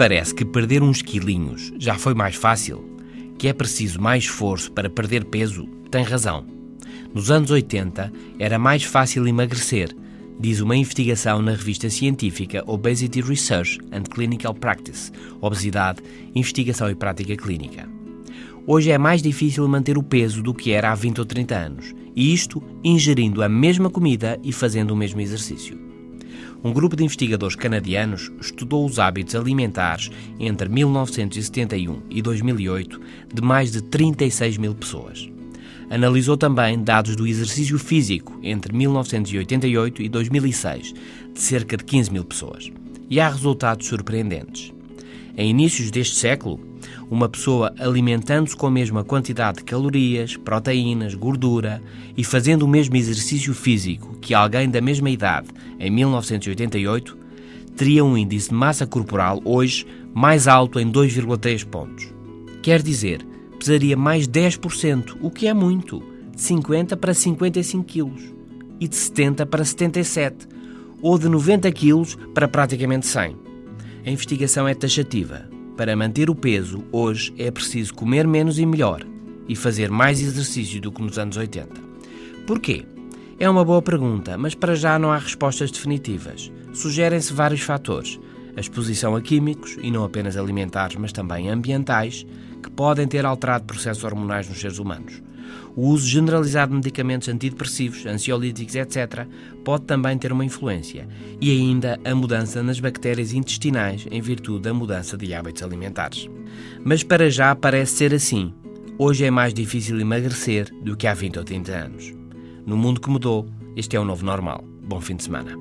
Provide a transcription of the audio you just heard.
parece que perder uns quilinhos já foi mais fácil, que é preciso mais esforço para perder peso, tem razão. Nos anos 80 era mais fácil emagrecer, diz uma investigação na revista científica Obesity Research and Clinical Practice, Obesidade, Investigação e Prática Clínica. Hoje é mais difícil manter o peso do que era há 20 ou 30 anos, e isto ingerindo a mesma comida e fazendo o mesmo exercício um grupo de investigadores canadianos estudou os hábitos alimentares entre 1971 e 2008 de mais de 36 mil pessoas. Analisou também dados do exercício físico entre 1988 e 2006, de cerca de 15 mil pessoas. E há resultados surpreendentes. Em inícios deste século, uma pessoa alimentando-se com a mesma quantidade de calorias, proteínas, gordura e fazendo o mesmo exercício físico que alguém da mesma idade em 1988, teria um índice de massa corporal hoje mais alto em 2,3 pontos. Quer dizer, pesaria mais 10%, o que é muito, de 50 para 55 quilos, e de 70 para 77, ou de 90 quilos para praticamente 100. A investigação é taxativa. Para manter o peso, hoje é preciso comer menos e melhor e fazer mais exercício do que nos anos 80. Porquê? É uma boa pergunta, mas para já não há respostas definitivas. Sugerem-se vários fatores. A exposição a químicos, e não apenas alimentares, mas também ambientais, que podem ter alterado processos hormonais nos seres humanos. O uso generalizado de medicamentos antidepressivos, ansiolíticos, etc., pode também ter uma influência. E ainda a mudança nas bactérias intestinais em virtude da mudança de hábitos alimentares. Mas para já parece ser assim. Hoje é mais difícil emagrecer do que há 20 ou 30 anos. No mundo que mudou, este é o novo normal. Bom fim de semana.